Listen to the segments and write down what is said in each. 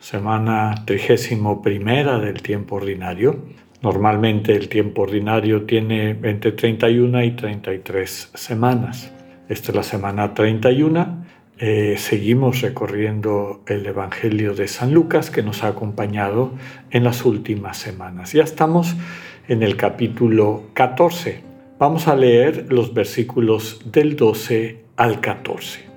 semana trigésimo primera del tiempo ordinario. Normalmente el tiempo ordinario tiene entre 31 y 33 semanas. Esta es la semana 31. Eh, seguimos recorriendo el Evangelio de San Lucas que nos ha acompañado en las últimas semanas. Ya estamos en el capítulo 14 Vamos a leer los versículos del 12 al 14.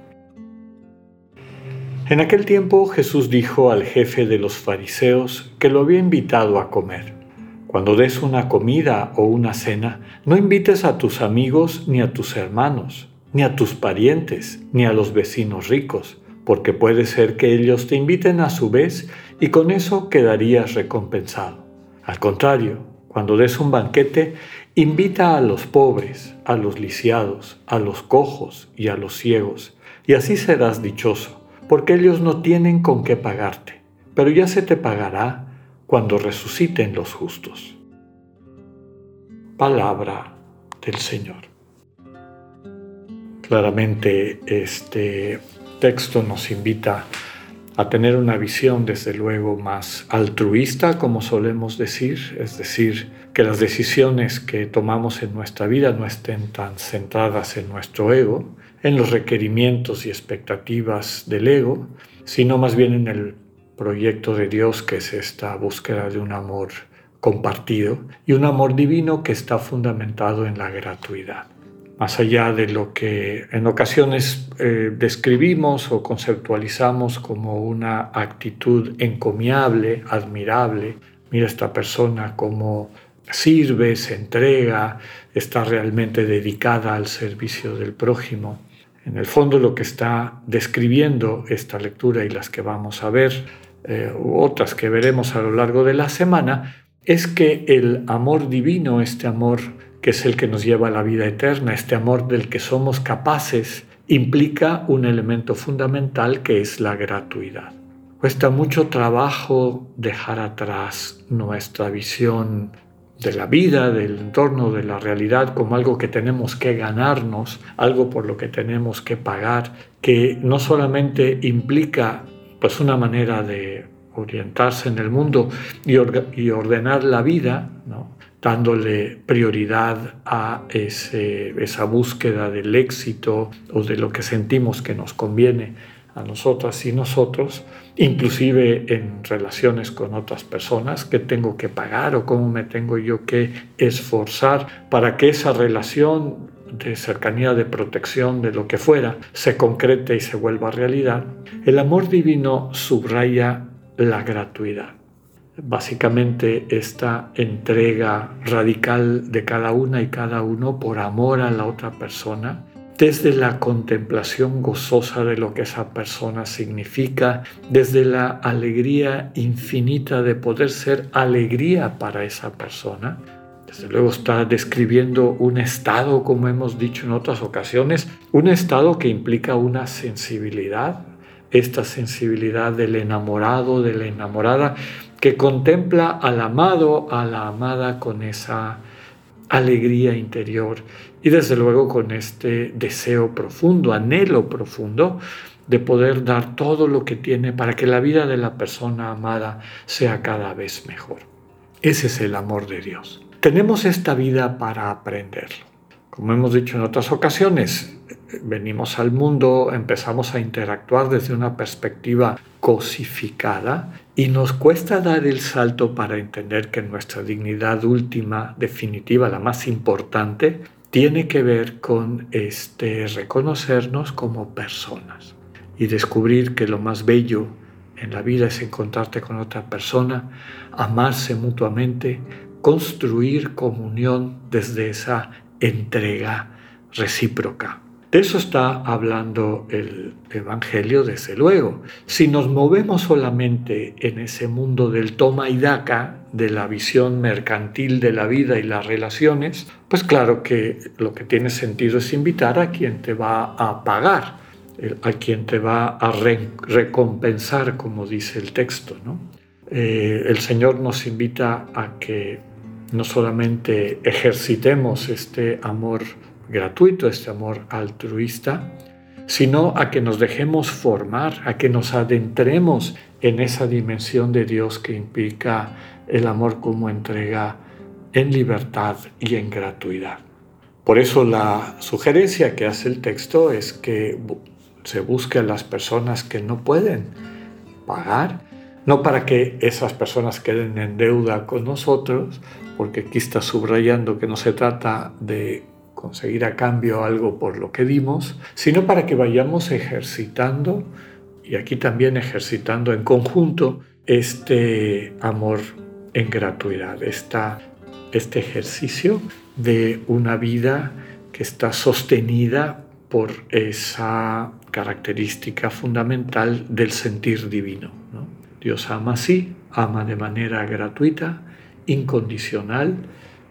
En aquel tiempo Jesús dijo al jefe de los fariseos que lo había invitado a comer. Cuando des una comida o una cena, no invites a tus amigos ni a tus hermanos, ni a tus parientes, ni a los vecinos ricos, porque puede ser que ellos te inviten a su vez y con eso quedarías recompensado. Al contrario, cuando des un banquete, invita a los pobres, a los lisiados, a los cojos y a los ciegos, y así serás dichoso, porque ellos no tienen con qué pagarte, pero ya se te pagará cuando resuciten los justos. Palabra del Señor. Claramente este texto nos invita a tener una visión desde luego más altruista, como solemos decir, es decir, que las decisiones que tomamos en nuestra vida no estén tan centradas en nuestro ego, en los requerimientos y expectativas del ego, sino más bien en el proyecto de Dios que es esta búsqueda de un amor compartido y un amor divino que está fundamentado en la gratuidad más allá de lo que en ocasiones eh, describimos o conceptualizamos como una actitud encomiable, admirable. Mira esta persona como sirve, se entrega, está realmente dedicada al servicio del prójimo. En el fondo lo que está describiendo esta lectura y las que vamos a ver, eh, otras que veremos a lo largo de la semana, es que el amor divino, este amor que es el que nos lleva a la vida eterna, este amor del que somos capaces, implica un elemento fundamental que es la gratuidad. Cuesta mucho trabajo dejar atrás nuestra visión de la vida, del entorno, de la realidad como algo que tenemos que ganarnos, algo por lo que tenemos que pagar, que no solamente implica pues una manera de orientarse en el mundo y, ordenar la vida, ¿no? dándole prioridad a esa búsqueda del éxito o de lo que sentimos que nos conviene a nosotras y nosotros, inclusive en relaciones con otras personas, que tengo que pagar o cómo me tengo yo que esforzar para que esa relación de cercanía, de protección, de lo que fuera, se concrete y se vuelva realidad, el amor divino subraya la gratuidad. Básicamente esta entrega radical de cada una y cada uno por amor a la otra persona, desde la contemplación gozosa de lo que esa persona significa, desde la alegría infinita de poder ser alegría para esa persona. Desde luego está describiendo un estado, como hemos dicho en otras ocasiones, un estado que implica una sensibilidad, esta sensibilidad del enamorado, de la enamorada, que contempla al amado, a la amada con esa alegría interior y desde luego con este deseo profundo, anhelo profundo de poder dar todo lo que tiene para que la vida de la persona amada sea cada vez mejor. Ese es el amor de Dios. Tenemos esta vida para aprenderlo. Como hemos dicho en otras ocasiones, venimos al mundo, empezamos a interactuar desde una perspectiva cosificada y nos cuesta dar el salto para entender que nuestra dignidad última, definitiva, la más importante, tiene que ver con este reconocernos como personas y descubrir que lo más bello en la vida es encontrarte con otra persona, amarse mutuamente, construir comunión desde esa entrega recíproca. De eso está hablando el Evangelio, desde luego. Si nos movemos solamente en ese mundo del toma y daca, de la visión mercantil de la vida y las relaciones, pues claro que lo que tiene sentido es invitar a quien te va a pagar, a quien te va a recompensar, como dice el texto. ¿no? Eh, el Señor nos invita a que no solamente ejercitemos este amor gratuito, este amor altruista, sino a que nos dejemos formar, a que nos adentremos en esa dimensión de Dios que implica el amor como entrega en libertad y en gratuidad. Por eso la sugerencia que hace el texto es que se busque a las personas que no pueden pagar, no para que esas personas queden en deuda con nosotros, porque aquí está subrayando que no se trata de conseguir a cambio algo por lo que dimos, sino para que vayamos ejercitando, y aquí también ejercitando en conjunto, este amor en gratuidad, este ejercicio de una vida que está sostenida por esa característica fundamental del sentir divino. Dios ama así, ama de manera gratuita, incondicional,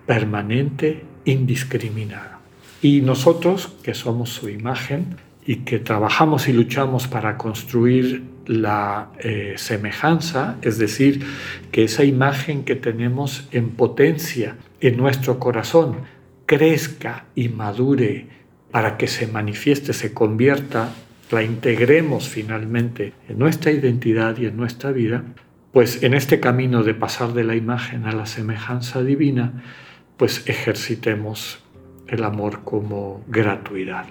permanente, indiscriminada. Y nosotros, que somos su imagen y que trabajamos y luchamos para construir la eh, semejanza, es decir, que esa imagen que tenemos en potencia en nuestro corazón crezca y madure para que se manifieste, se convierta, la integremos finalmente en nuestra identidad y en nuestra vida, pues en este camino de pasar de la imagen a la semejanza divina, pues ejercitemos el amor como gratuidad.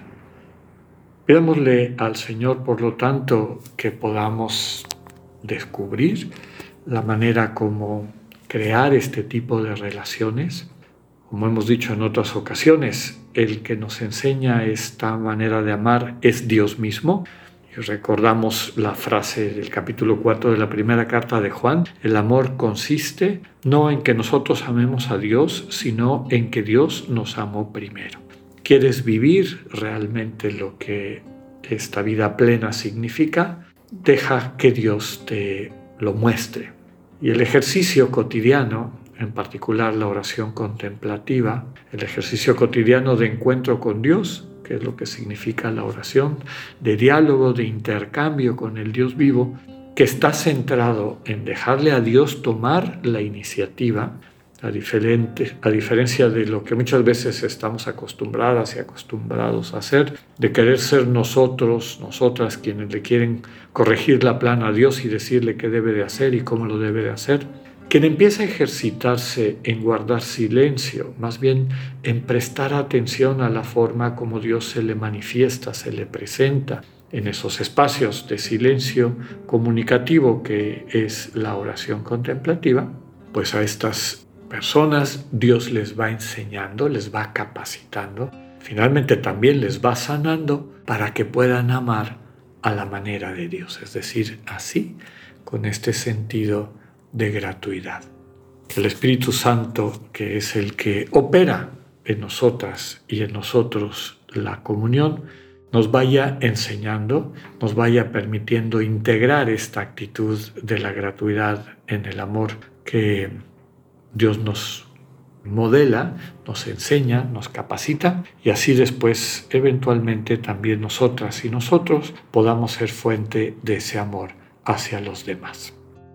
Pidámosle al Señor, por lo tanto, que podamos descubrir la manera como crear este tipo de relaciones. Como hemos dicho en otras ocasiones, el que nos enseña esta manera de amar es Dios mismo. Y recordamos la frase del capítulo 4 de la primera carta de Juan, el amor consiste no en que nosotros amemos a Dios, sino en que Dios nos amó primero. ¿Quieres vivir realmente lo que esta vida plena significa? Deja que Dios te lo muestre. Y el ejercicio cotidiano, en particular la oración contemplativa, el ejercicio cotidiano de encuentro con Dios, que es lo que significa la oración, de diálogo, de intercambio con el Dios vivo, que está centrado en dejarle a Dios tomar la iniciativa, a, diferente, a diferencia de lo que muchas veces estamos acostumbradas y acostumbrados a hacer, de querer ser nosotros, nosotras quienes le quieren corregir la plana a Dios y decirle qué debe de hacer y cómo lo debe de hacer quien empieza a ejercitarse en guardar silencio, más bien en prestar atención a la forma como Dios se le manifiesta, se le presenta en esos espacios de silencio comunicativo que es la oración contemplativa, pues a estas personas Dios les va enseñando, les va capacitando, finalmente también les va sanando para que puedan amar a la manera de Dios, es decir, así, con este sentido de gratuidad. El Espíritu Santo, que es el que opera en nosotras y en nosotros la comunión, nos vaya enseñando, nos vaya permitiendo integrar esta actitud de la gratuidad en el amor que Dios nos modela, nos enseña, nos capacita y así después eventualmente también nosotras y nosotros podamos ser fuente de ese amor hacia los demás.